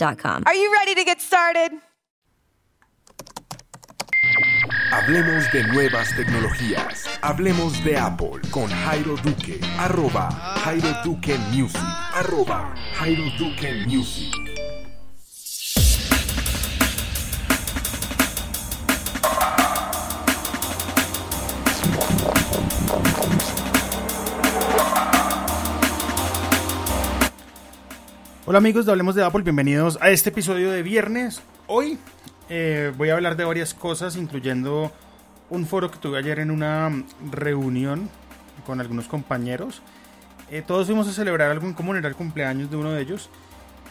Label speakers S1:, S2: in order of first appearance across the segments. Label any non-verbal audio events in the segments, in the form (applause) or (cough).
S1: I.com.
S2: Are you ready to get started?
S3: Hablemos de nuevas tecnologías. Hablemos de Apple con Jairo Duque. Arroba Jairo Duque Music. Arroba Jairo Duque Music.
S4: Hola amigos Hablemos de Apple, bienvenidos a este episodio de viernes. Hoy eh, voy a hablar de varias cosas, incluyendo un foro que tuve ayer en una reunión con algunos compañeros. Eh, todos fuimos a celebrar algo en común, el cumpleaños de uno de ellos.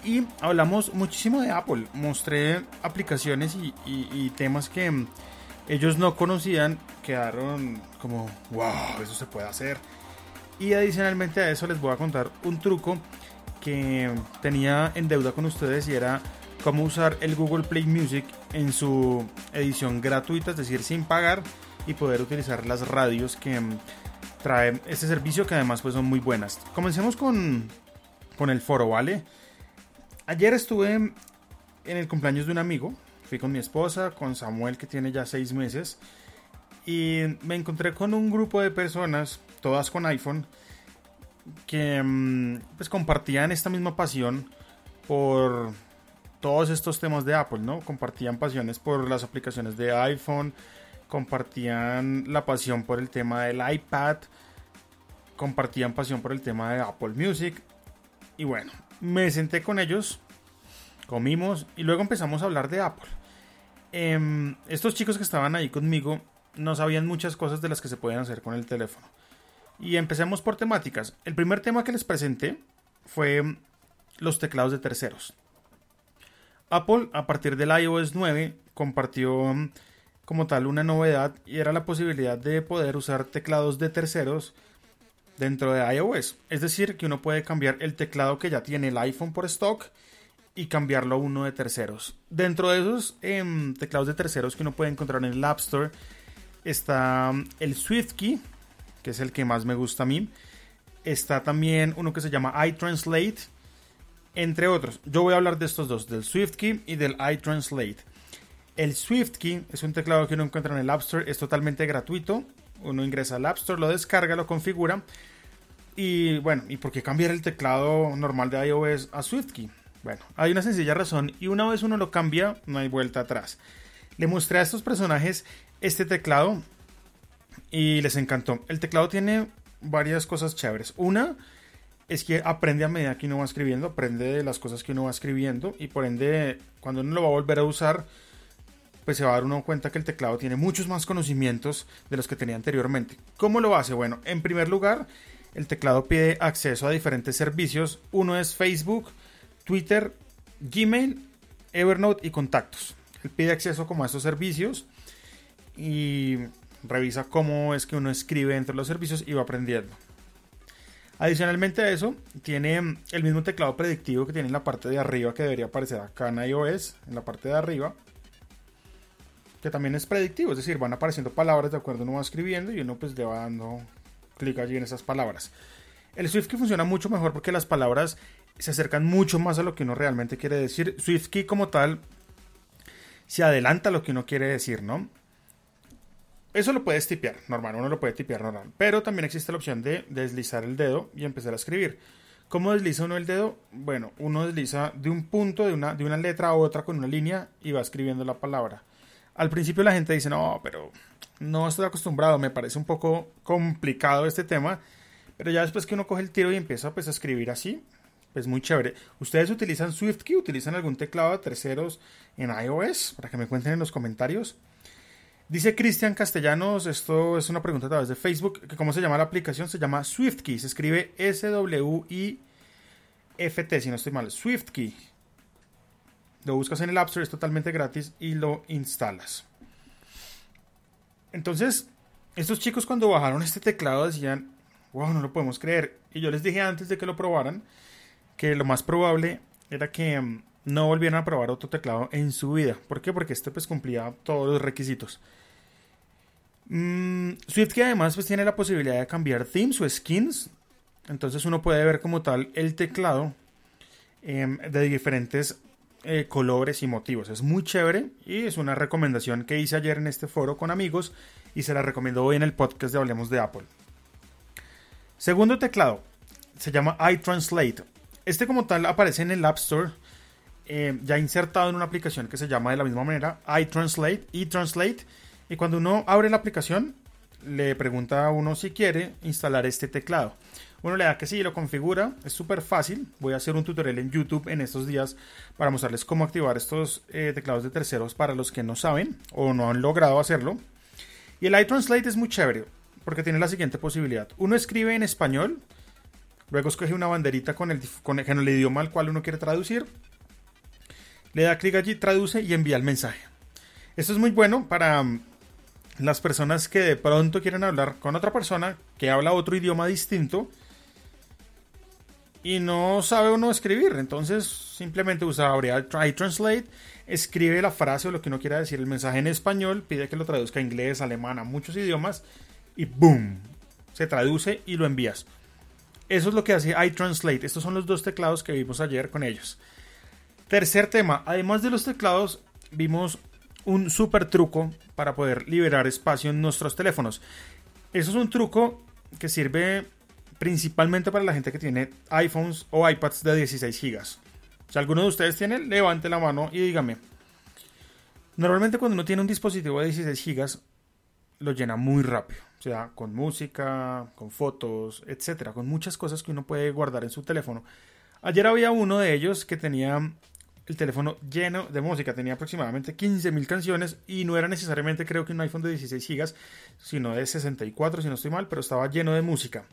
S4: Y hablamos muchísimo de Apple. Mostré aplicaciones y, y- temas que ellos no conocían. Quedaron como, wow, eso se puede hacer. Y adicionalmente a eso les voy a contar un truco que tenía en deuda con ustedes y era cómo usar el Google Play Music en su edición gratuita, es decir, sin pagar y poder utilizar las radios que trae este servicio que además pues son muy buenas. Comencemos con, con el foro, ¿vale? Ayer estuve en el cumpleaños de un amigo, fui con mi esposa, con Samuel que tiene ya seis meses y me encontré con un grupo de personas, todas con iPhone, que mm, pues compartían esta misma pasión por todos estos temas de Apple, ¿no? Compartían pasiones por las aplicaciones de iPhone, compartían la pasión por el tema del iPad, compartían pasión por el tema de Apple Music. Y bueno, me senté con ellos, comimos y luego empezamos a hablar de Apple. Em, estos chicos que estaban ahí conmigo no sabían muchas cosas de las que se pueden hacer con el teléfono. Y empecemos por temáticas. El primer tema que les presenté fue los teclados de terceros. Apple, a partir del iOS 9, compartió mm, como tal una novedad y era la posibilidad de poder usar teclados de terceros dentro de iOS. Es decir, que uno puede cambiar el teclado que ya tiene el iPhone por stock y cambiarlo a uno de terceros. Dentro de esos em, teclados de terceros que uno puede encontrar en el App Store está mm, el SwiftKey, que es el que más me gusta a mí. Está también uno que se llama iTranslate, entre otros. Yo voy a hablar de estos dos, del SwiftKey y del iTranslate. El SwiftKey es un teclado que uno encuentra en el App Store, es totalmente gratuito. Uno ingresa al App Store, lo descarga, lo configura. Y bueno, ¿y por qué cambiar el teclado normal de iOS a SwiftKey? Bueno, hay una sencilla razón y una vez uno lo cambia, no hay vuelta atrás. Le mostré a estos personajes este teclado y les encantó. El teclado tiene varias cosas chéveres. Una es que aprende a medida que uno va escribiendo, aprende de las cosas que uno va escribiendo y por ende cuando uno lo va a volver a usar, pues se va a dar uno cuenta que el teclado tiene muchos más conocimientos de los que tenía anteriormente. ¿Cómo lo hace? Bueno, en primer lugar, el teclado pide acceso a diferentes servicios. Uno es Facebook, Twitter, Gmail, Evernote y contactos. Él pide acceso como a estos servicios y revisa cómo es que uno escribe entre los servicios y va aprendiendo. Adicionalmente a eso, tiene el mismo teclado predictivo que tiene en la parte de arriba que debería aparecer acá en iOS, en la parte de arriba, que también es predictivo, es decir, van apareciendo palabras de acuerdo a uno va escribiendo y uno pues le va dando clic allí en esas palabras. El SwiftKey funciona mucho mejor porque las palabras se acercan mucho más a lo que uno realmente quiere decir. SwiftKey como tal se adelanta a lo que uno quiere decir, ¿no? Eso lo puedes tipear, normal, uno lo puede tipear normal. Pero también existe la opción de deslizar el dedo y empezar a escribir. ¿Cómo desliza uno el dedo? Bueno, uno desliza de un punto, de una, de una letra a otra con una línea y va escribiendo la palabra. Al principio la gente dice, no, pero no estoy acostumbrado, me parece un poco complicado este tema. Pero ya después que uno coge el tiro y empieza pues, a escribir así, pues muy chévere. ¿Ustedes utilizan SwiftKey? ¿Utilizan algún teclado de terceros en iOS? Para que me cuenten en los comentarios. Dice Cristian Castellanos, esto es una pregunta a través de Facebook, cómo se llama la aplicación, se llama SwiftKey, se escribe S-W-I-F-T, si no estoy mal, SwiftKey. Lo buscas en el App Store, es totalmente gratis y lo instalas. Entonces, estos chicos cuando bajaron este teclado decían, wow, no lo podemos creer. Y yo les dije antes de que lo probaran que lo más probable era que mm, no volvieran a probar otro teclado en su vida. ¿Por qué? Porque este pues cumplía todos los requisitos. Mm, SwiftKey además pues tiene la posibilidad de cambiar themes o skins. Entonces uno puede ver como tal el teclado em, de diferentes eh, colores y motivos. Es muy chévere y es una recomendación que hice ayer en este foro con amigos y se la recomiendo hoy en el podcast de Hablemos de Apple. Segundo teclado se llama iTranslate. Este como tal aparece en el App Store eh, ya insertado en una aplicación que se llama de la misma manera iTranslate, iTranslate. Y cuando uno abre la aplicación, le pregunta a uno si quiere instalar este teclado. Uno le da que sí, lo configura, es súper fácil. Voy a hacer un tutorial en YouTube en estos días para mostrarles cómo activar estos eh, teclados de terceros para los que no saben o no han logrado hacerlo. Y el iTranslate es muy chévere porque tiene la siguiente posibilidad. Uno escribe en español, luego escoge una banderita con el, con el idioma al cual uno quiere traducir le da clic allí, traduce y envía el mensaje. Esto es muy bueno para mm, las personas que de pronto quieren hablar con otra persona que habla otro idioma distinto y no sabe uno escribir. Entonces simplemente usa iTranslate, escribe la frase o lo que uno quiera decir, el mensaje en español, pide que lo traduzca a inglés, alemán, a muchos idiomas y ¡boom! Se traduce y lo envías. Eso es lo que hace iTranslate. Estos son los dos teclados que vimos ayer con ellos. Tercer tema, además de los teclados, vimos un super truco para poder liberar espacio en nuestros teléfonos. Eso es un truco que sirve principalmente para la gente que tiene iPhones o iPads de 16 GB. Si alguno de ustedes tiene, levante la mano y dígame. Normalmente cuando uno tiene un dispositivo de 16 GB, lo llena muy rápido. O sea, con música, con fotos, etcétera, con muchas cosas que uno puede guardar en su teléfono. Ayer había uno de ellos que tenía el teléfono lleno de música. Tenía aproximadamente 15.000 canciones y no era necesariamente creo que un iPhone de 16 GB, sino de 64 si no estoy mal, pero estaba lleno de música.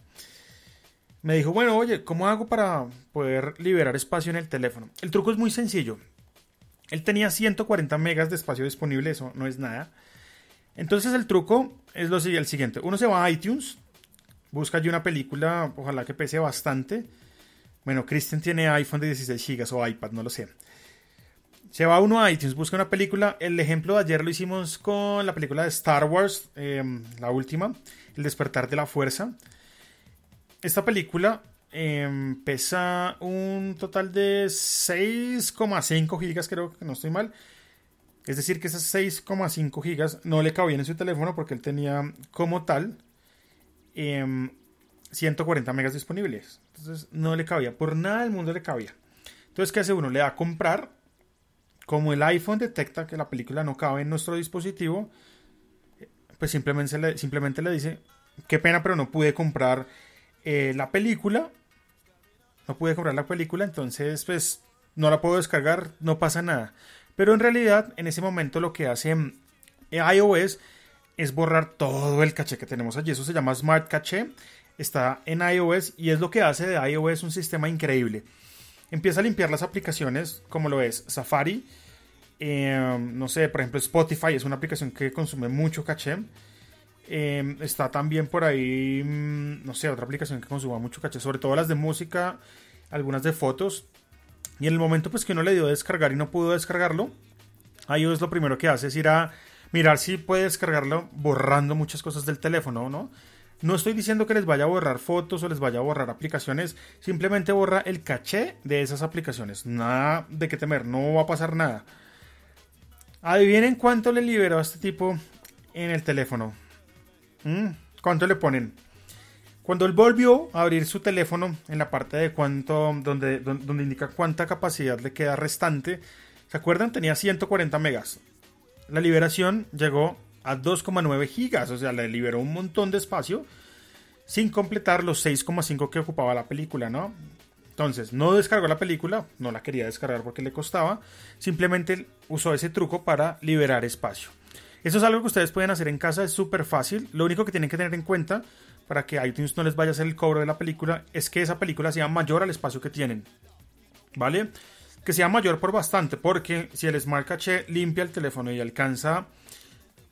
S4: Me dijo, bueno, oye, ¿cómo hago para poder liberar espacio en el teléfono? El truco es muy sencillo. Él tenía 140 megas de espacio disponible, eso no es nada. Entonces el truco es lo siguiente. Uno se va a iTunes, busca allí una película, ojalá que pese bastante. Bueno, Christian tiene iPhone de 16 GB o iPad, no lo sé. Se va uno a iTunes, busca una película. El ejemplo de ayer lo hicimos con la película de Star Wars, em, la última, El despertar de la fuerza. Esta película em, pesa un total de 6,5 gigas, creo que no estoy mal. Es decir, que esas 6,5 gigas no le cabían en su teléfono porque él tenía como tal 140 em, megas disponibles. Entonces no le cabía, por nada del mundo le cabía. Entonces, ¿qué hace uno? Le da a comprar como el iPhone detecta que la película no cabe en nuestro dispositivo, pues simplemente le, simplemente le dice, qué pena, pero no pude comprar eh, la película. No pude comprar la película, entonces pues no la puedo descargar, no pasa nada. Pero en realidad, en ese momento lo que hace eh, iOS es borrar todo el caché que tenemos allí. Eso se llama Smart Cache. Está en iOS y es lo que hace de iOS un sistema increíble empieza a limpiar las aplicaciones, como lo es Safari. Em, no sé, por ejemplo, Spotify es una aplicación que consume mucho caché. Em, está también por ahí, mm, no sé, otra aplicación que consuma mucho caché, sobre todo las de música, algunas de fotos. Y en el momento pues que uno le dio a descargar y no pudo descargarlo, iOS lo primero que hace es ir a mirar si puede descargarlo borrando muchas cosas del teléfono, ¿no? No estoy diciendo que les vaya a borrar fotos o les vaya a borrar aplicaciones, simplemente borra el caché de esas aplicaciones. Nada de que temer, no va a pasar nada. Adivinen cuánto le liberó a este tipo en el teléfono. ¿Mm? ¿Cuánto le ponen? Cuando él volvió a abrir su teléfono en la parte de cuánto, donde, don- donde indica cuánta capacidad le queda restante, ¿se acuerdan? Tenía 140 megas. La liberación llegó a 2,9 gigas, o sea, le liberó un montón de espacio sin completar los 6,5 que ocupaba la película, ¿no? Entonces, no descargó la película, no la quería descargar porque le costaba, simplemente usó ese truco para liberar espacio. Eso es algo que ustedes pueden hacer en casa, es súper fácil. Lo único que tienen que tener en cuenta para que iTunes no les vaya a hacer el cobro de la película es que esa película sea mayor al espacio que tienen. ¿Vale? Que sea mayor por bastante, porque si el Smart Cache limpia el teléfono y alcanza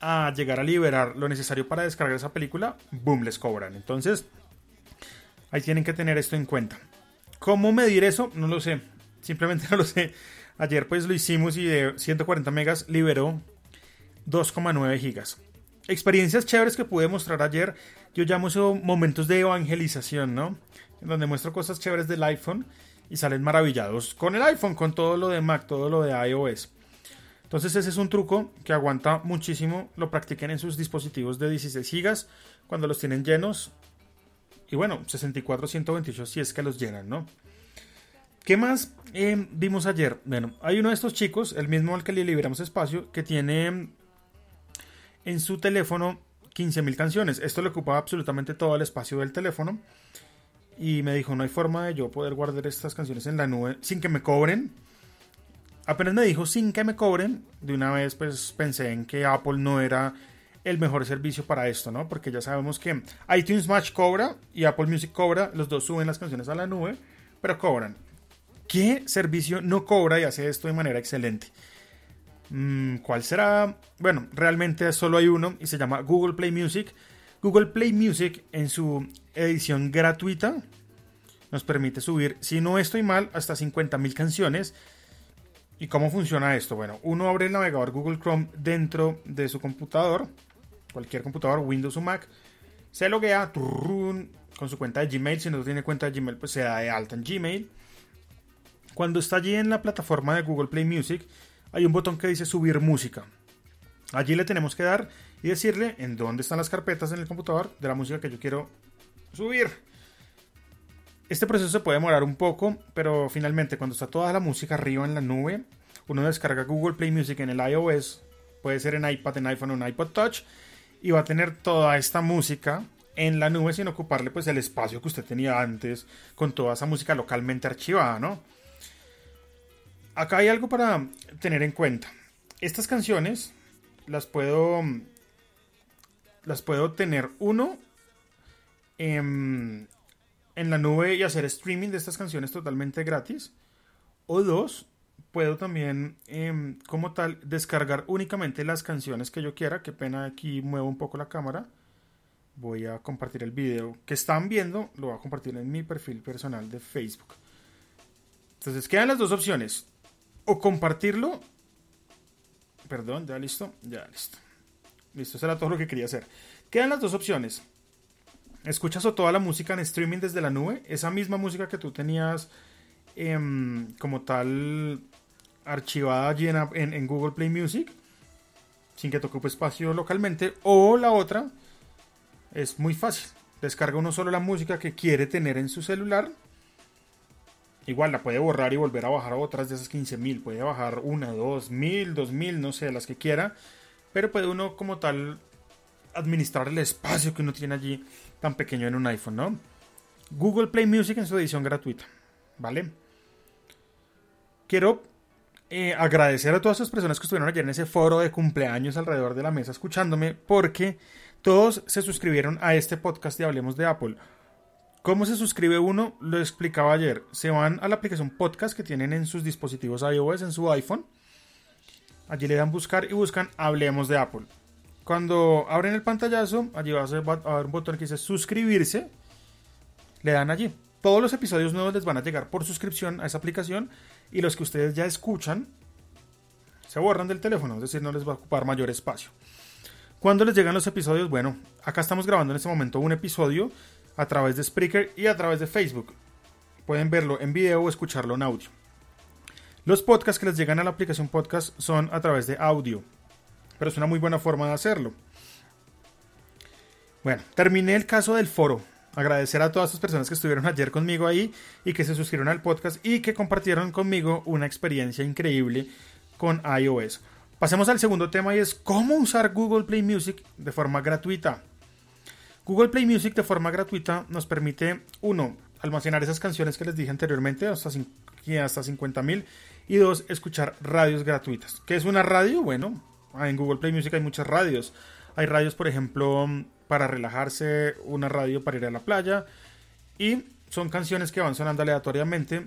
S4: a llegar a liberar lo necesario para descargar esa película, boom, les cobran. Entonces, ahí tienen que tener esto en cuenta. ¿Cómo medir eso? No lo sé. Simplemente (laughs) no lo sé. Ayer pues lo hicimos y de 140 megas liberó 2,9 gigas. Experiencias chéveres que pude mostrar ayer. Yo llamo eso momentos de evangelización, ¿no? En donde muestro cosas chéveres del iPhone y salen maravillados con el iPhone, con todo lo de Mac, todo lo de iOS. Entonces ese es un truco que aguanta muchísimo. Lo practiquen en sus dispositivos de 16 gigas cuando los tienen llenos. Y bueno, 64, 128 si es que los llenan, ¿no? ¿Qué más eh, vimos ayer? Bueno, hay uno de estos chicos, el mismo al que le liberamos espacio, que tiene en su teléfono 15.000 canciones. Esto le ocupaba absolutamente todo el espacio del teléfono. Y me dijo, no hay forma de yo poder guardar estas canciones en la nube sin que me cobren. Apenas me dijo sin que me cobren, de una vez pues pensé en que Apple no era el mejor servicio para esto, ¿no? Porque ya sabemos que iTunes Match cobra y Apple Music cobra, los dos suben las canciones a la nube, pero cobran. ¿Qué servicio no cobra y hace esto de manera excelente? Mm, ¿Cuál será? Bueno, realmente solo hay uno y se llama Google Play Music. Google Play Music en su edición gratuita nos permite subir, si no estoy mal, hasta 50.000 canciones. ¿Y cómo funciona esto? Bueno, uno abre el navegador Google Chrome dentro de su computador, cualquier computador, Windows o Mac, se loguea con su cuenta de Gmail. Si no tiene cuenta de Gmail, pues se da de alta en Gmail. Cuando está allí en la plataforma de Google Play Music, hay un botón que dice subir música. Allí le tenemos que dar y decirle en dónde están las carpetas en el computador de la música que yo quiero subir. Este proceso se puede demorar un poco, pero finalmente cuando está toda la música arriba en la nube, uno descarga Google Play Music en el iOS, puede ser en iPad, en iPhone o en iPod Touch, y va a tener toda esta música en la nube sin ocuparle pues el espacio que usted tenía antes con toda esa música localmente archivada, ¿no? Acá hay algo para tener en cuenta. Estas canciones las puedo las puedo tener uno en, en la nube y hacer streaming de estas canciones totalmente gratis. O dos, puedo también em, como tal descargar únicamente las canciones que yo quiera. Qué pena aquí muevo un poco la cámara. Voy a compartir el video que están viendo. Lo voy a compartir en mi perfil personal de Facebook. Entonces quedan las dos opciones. O compartirlo. Perdón, ya listo. Ya listo. Listo, eso era todo lo que quería hacer. Quedan las dos opciones. Escuchas o toda la música en streaming desde la nube. Esa misma música que tú tenías em, como tal archivada allí en, en- Google Play Music. Sin que te ocupe espacio localmente. O la otra es muy fácil. Descarga uno solo la música que quiere tener en su celular. Igual la puede borrar y volver a bajar otras de esas 15.000. Puede bajar una, dos, mil, dos mil, no sé, las que quiera. Pero puede uno como tal administrar el espacio que uno tiene allí tan pequeño en un iPhone, ¿no? Google Play Music en su edición gratuita, ¿vale? Quiero eh, agradecer a todas esas personas que estuvieron ayer en ese foro de cumpleaños alrededor de la mesa escuchándome porque todos se suscribieron a este podcast de Hablemos de Apple. ¿Cómo se suscribe uno? Lo explicaba ayer. Se van a la aplicación podcast que tienen en sus dispositivos iOS, en su iPhone. Allí le dan buscar y buscan Hablemos de Apple. Cuando abren el pantallazo, allí va a va a haber un botón que dice suscribirse. Le dan allí. Todos los episodios nuevos les van a llegar por suscripción a esa aplicación y los que ustedes ya escuchan se borran del teléfono, es decir, no les va a ocupar mayor espacio. ¿Cuándo les llegan los episodios? Bueno, acá estamos grabando en este momento un episodio a través de Spreaker y a través de Facebook. Pueden verlo en video o escucharlo en audio. Los podcasts que les llegan a la aplicación podcast son a través de audio, pero es una muy buena forma de hacerlo. Bueno, terminé el caso del foro. Agradecer a todas las personas que estuvieron ayer conmigo ahí y que se suscribieron al podcast y que compartieron conmigo una experiencia increíble con iOS. Pasemos al segundo tema y es cómo usar Google Play Music de forma gratuita. Google Play Music de forma gratuita nos permite, uno, almacenar esas canciones que les dije anteriormente, hasta, hasta 50.000, y dos, escuchar radios gratuitas. ¿Qué es una radio? Bueno, en Google Play Music hay muchas radios. Hay radios, por ejemplo, para relajarse, una radio para ir a la playa, y son canciones que van sonando aleatoriamente,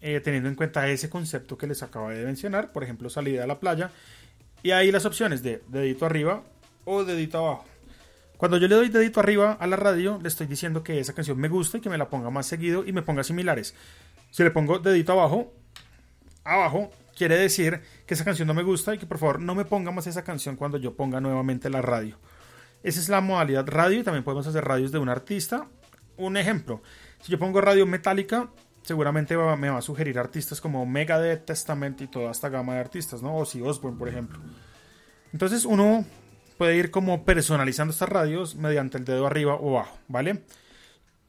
S4: eh, teniendo en cuenta ese concepto que les acabo de mencionar, por ejemplo, salida a la playa, y ahí las opciones de dedito arriba o dedito abajo. Cuando yo le doy dedito arriba a la radio, le estoy diciendo que esa canción me gusta y que me la ponga más seguido y me ponga similares. Si le pongo dedito abajo, abajo, quiere decir que esa canción no me gusta y que por favor no me ponga más esa canción cuando yo ponga nuevamente la radio. Esa es la modalidad radio y también podemos hacer radios de un artista. Un ejemplo, si yo pongo radio metálica, seguramente me va a sugerir artistas como Megadeth, Testament y toda esta gama de artistas, ¿no? O si Osbourne, por ejemplo. Entonces uno puede ir como personalizando estas radios mediante el dedo arriba o abajo, ¿vale?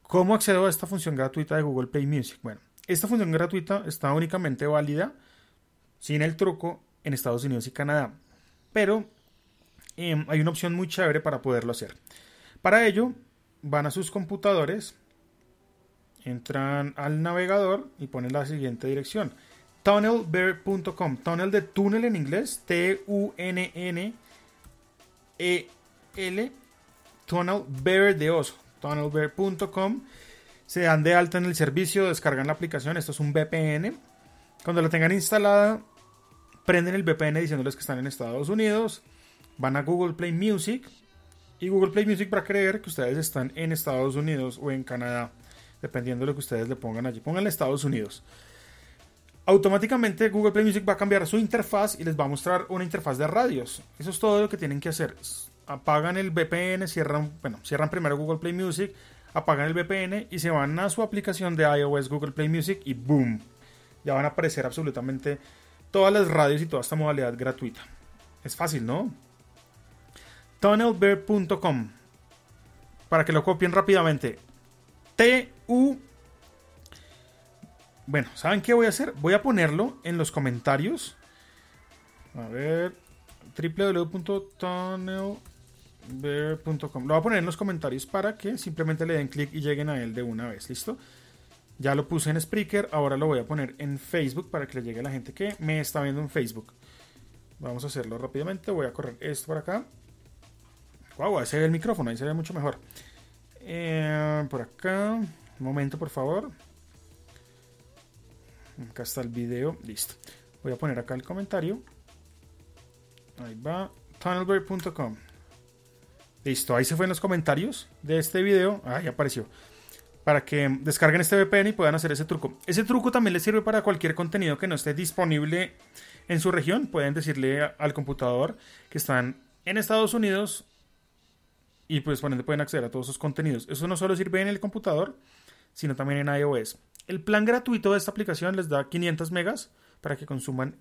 S4: ¿Cómo accedo a esta función gratuita de Google Play Music? Bueno, esta función gratuita está únicamente válida sin el truco en Estados Unidos y Canadá, pero em, hay una opción muy chévere para poderlo hacer. Para ello, van a sus computadores, entran al navegador y ponen la siguiente dirección: tunnelbear.com. Tunnel de túnel en inglés, T-U-N-N e-L, Tunnel Bear de oso, tunnelbear.com. Se dan de alta en el servicio, descargan la aplicación. Esto es un VPN. Cuando la tengan instalada, prenden el VPN diciéndoles que están en Estados Unidos. Van a Google Play Music. Y Google Play Music va a creer que ustedes están en Estados Unidos o en Canadá. Dependiendo de lo que ustedes le pongan allí. Pónganle Estados Unidos automáticamente Google Play Music va a cambiar su interfaz y les va a mostrar una interfaz de radios. Eso es todo lo que tienen que hacer. Apagan el VPN, cierran, bueno, cierran primero Google Play Music, apagan el VPN y se van a su aplicación de iOS Google Play Music y boom, ya van a aparecer absolutamente todas las radios y toda esta modalidad gratuita. Es fácil, ¿no? Tunnelbear.com para que lo copien rápidamente. T U bueno, ¿saben qué voy a hacer? Voy a ponerlo en los comentarios. A ver, www.tunnelbear.com. Lo voy a poner en los comentarios para que simplemente le den clic y lleguen a él de una vez, ¿listo? Ya lo puse en Spreaker, ahora lo voy a poner en Facebook para que le llegue a la gente que me está viendo en Facebook. Vamos a hacerlo rápidamente, voy a correr esto por acá. Wow, ahí se ve el micrófono, ahí se ve mucho mejor. Eh, por acá, un momento por favor. Acá está el video. Listo. Voy a poner acá el comentario. Ahí va. Tunnelberry.com. Listo. Ahí se fue en los comentarios de este video. Ahí apareció. Para que descarguen este VPN y puedan hacer ese truco. Ese truco también les sirve para cualquier contenido que no esté disponible en su región. Pueden decirle al computador que están en Estados Unidos y pues pueden acceder a todos esos contenidos. Eso no solo sirve en el computador, sino también en iOS. El plan gratuito de esta aplicación les da 500 megas para que consuman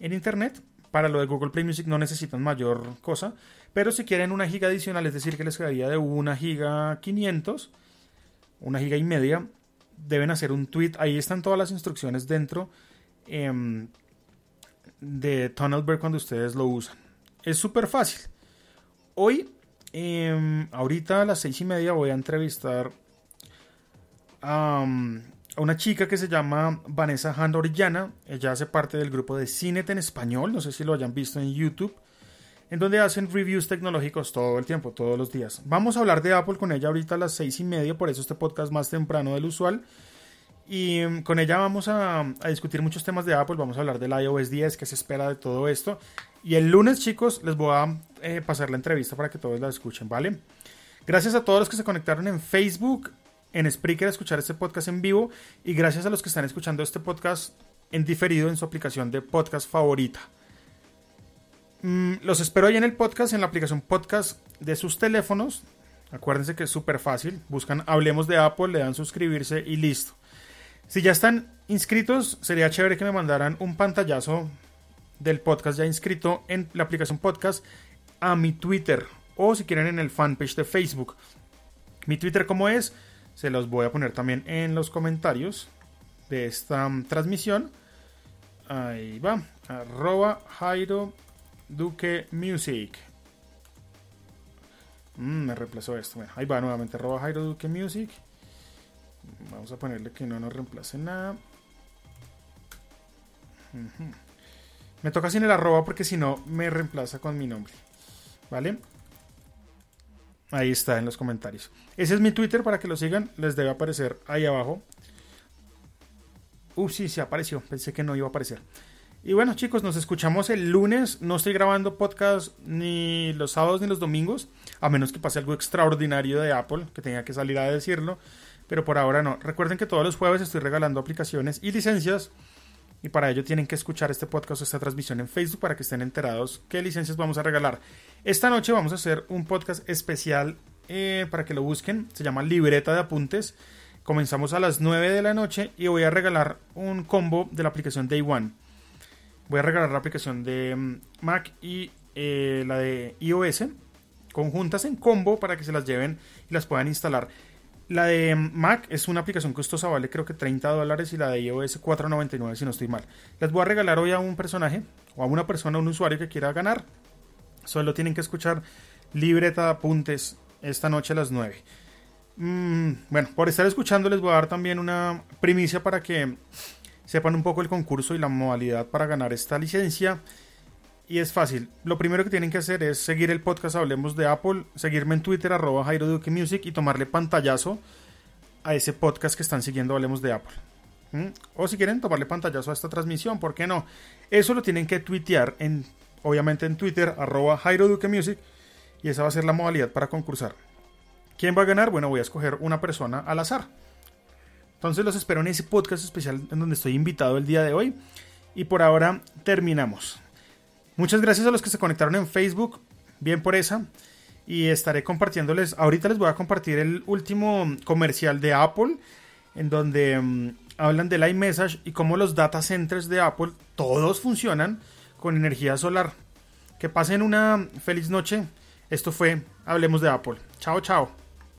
S4: en internet. Para lo de Google Play Music no necesitan mayor cosa, pero si quieren una giga adicional, es decir, que les quedaría de una giga 500, una giga y media, deben hacer un tweet. Ahí están todas las instrucciones dentro eh, de Tunnelberg cuando ustedes lo usan. Es súper fácil. Hoy, em, ahorita a las seis y media, voy a entrevistar a una chica que se llama Vanessa Hand Orellana. Ella hace parte del grupo de Cinet en español, no sé si lo hayan visto en YouTube, en donde hacen reviews tecnológicos todo el tiempo, todos los días. Vamos a hablar de Apple con ella ahorita a las seis y media, por eso este podcast más temprano del usual. Y mm, con ella vamos a, discutir muchos temas de Apple, vamos a hablar del iOS 10, qué se espera de todo esto. Y el lunes, chicos, les voy a eh, pasar la entrevista para que todos la escuchen, ¿vale? Gracias a todos los que se conectaron en Facebook, en Spreaker a escuchar este podcast en vivo y gracias a los que están escuchando este podcast en diferido en su aplicación de podcast favorita. Mm, los espero ahí en el podcast, en la aplicación podcast de sus teléfonos. Acuérdense que es súper fácil. Buscan Hablemos de Apple, le dan suscribirse y listo. Si ya están inscritos, sería chévere que me mandaran un pantallazo del podcast ya inscrito en la aplicación podcast a mi Twitter o si quieren en el fanpage de Facebook. Mi Twitter como es Se los voy a poner también en los comentarios de esta mm, transmisión. Ahí va. Arroba Jairo Duque Music. Mm, me reemplazó esto. Bueno, ahí va nuevamente. Arroba Jairo Duque Music. Vamos a ponerle que no nos reemplace nada. Me toca sin el arroba porque si no me reemplaza con mi nombre. ¿Vale? Ahí está en los comentarios. Ese es mi Twitter para que lo sigan. Les debe aparecer ahí abajo. Uf, sí, sí apareció. Pensé que no iba a aparecer. Y bueno, chicos, nos escuchamos el lunes. No estoy grabando podcast ni los sábados ni los domingos, a menos que pase algo extraordinario de Apple, que tenga que salir a decirlo. Pero por ahora no. Recuerden que todos los jueves estoy regalando aplicaciones y licencias. Y para ello tienen que escuchar este podcast esta transmisión en Facebook para que estén enterados qué licencias vamos a regalar. Esta noche vamos a hacer un podcast especial eh, para que lo busquen. Se llama Libreta de Apuntes. Comenzamos a las 9 de la noche y voy a regalar un combo de la aplicación Day One. Voy a regalar la aplicación de mm, Mac y eh, la de iOS conjuntas en combo para que se las lleven y las puedan instalar. La de Mac es una aplicación costosa, vale creo que 30 dólares y la de iOS 4.99 si no estoy mal. Les voy a regalar hoy a un personaje o a una persona, un usuario que quiera ganar. Solo tienen que escuchar libreta de apuntes esta noche a las 9. Mm, bueno, por estar escuchando les voy a dar también una primicia para que sepan un poco el concurso y la modalidad para ganar esta licencia. Y es fácil. Lo primero que tienen que hacer es seguir el podcast Hablemos de Apple, seguirme en Twitter, arroba Jairo Duque Music y tomarle pantallazo a ese podcast que están siguiendo Hablemos de Apple. ¿Mm? O si quieren tomarle pantallazo a esta transmisión, ¿por qué no? Eso lo tienen que tuitear, en, obviamente en Twitter, arroba Jairo Duque Music, y esa va a ser la modalidad para concursar. ¿Quién va a ganar? Bueno, voy a escoger una persona al azar. Entonces los espero en ese podcast especial en donde estoy invitado el día de hoy. Y por ahora terminamos. Muchas gracias a los que se conectaron en Facebook, bien por esa. Y estaré compartiéndoles, ahorita les voy a compartir el último comercial de Apple, en donde um, hablan del iMessage y cómo los data centers de Apple todos funcionan con energía solar. Que pasen una feliz noche. Esto fue Hablemos de Apple. Chao, chao.